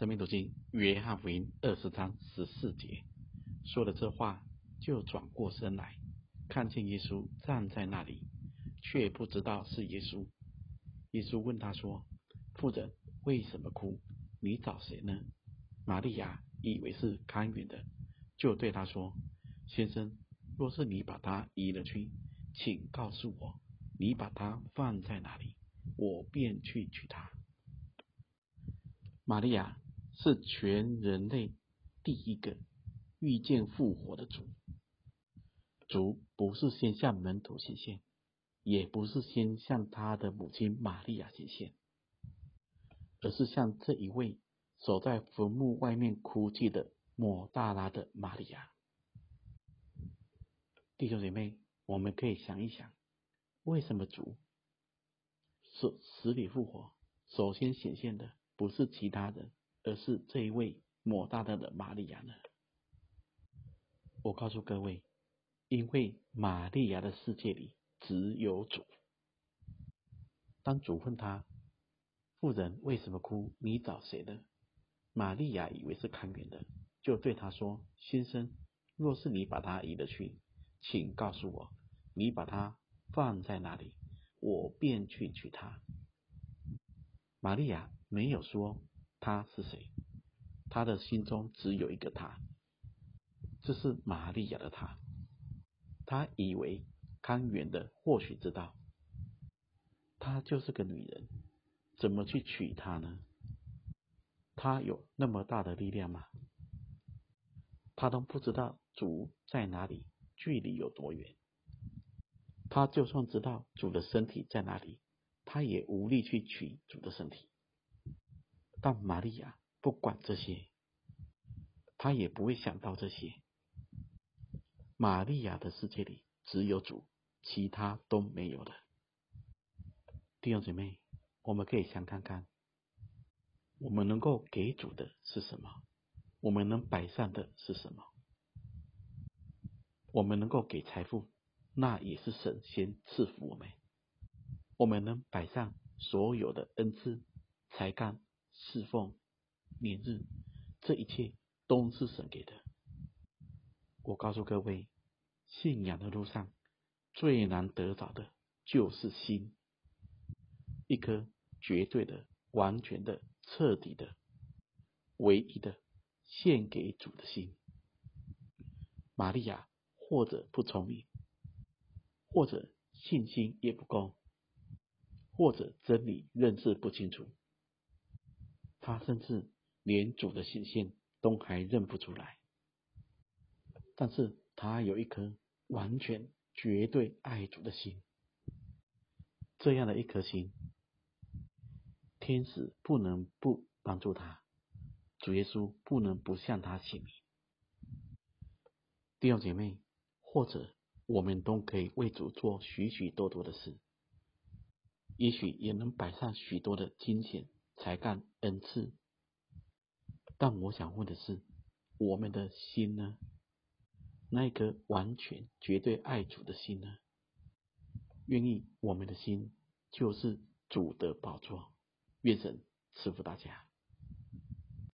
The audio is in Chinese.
生命读经约翰福音二十章十四节，说了这话，就转过身来，看见耶稣站在那里，却不知道是耶稣。耶稣问他说：“妇人，为什么哭？你找谁呢？”玛利亚以为是看园的，就对他说：“先生，若是你把他移了去，请告诉我，你把他放在哪里，我便去取他。”玛利亚是全人类第一个遇见复活的主。主不是先向门徒显现，也不是先向他的母亲玛利亚显现，而是向这一位。守在坟墓外面哭泣的抹大拉的玛利亚，弟兄姐妹，我们可以想一想，为什么主死死里复活，首先显现的不是其他人，而是这一位抹大拉的玛利亚呢？我告诉各位，因为玛利亚的世界里只有主。当主问他：“妇人为什么哭？你找谁呢？”玛利亚以为是看园的，就对他说：“先生，若是你把他移了去，请告诉我，你把他放在哪里，我便去取他。”玛利亚没有说他是谁，他的心中只有一个他，这是玛利亚的他。他以为康源的或许知道，他就是个女人，怎么去娶她呢？他有那么大的力量吗？他都不知道主在哪里，距离有多远。他就算知道主的身体在哪里，他也无力去取主的身体。但玛利亚不管这些，她也不会想到这些。玛利亚的世界里只有主，其他都没有了。弟兄姐妹，我们可以想看看。我们能够给主的是什么？我们能摆上的是什么？我们能够给财富，那也是神先赐福我们。我们能摆上所有的恩赐、才干、侍奉、年日，这一切都是神给的。我告诉各位，信仰的路上最难得着的就是心，一颗绝对的、完全的。彻底的、唯一的献给主的心。玛利亚或者不聪明，或者信心也不够，或者真理认识不清楚，他甚至连主的显现都还认不出来。但是他有一颗完全、绝对爱主的心，这样的一颗心。天使不能不帮助他，主耶稣不能不向他显明。弟兄姐妹，或者我们都可以为主做许许多多的事，也许也能摆上许多的金钱、才干、恩赐。但我想问的是，我们的心呢？那一颗完全、绝对爱主的心呢？愿意我们的心就是主的宝座。愿神赐福大家。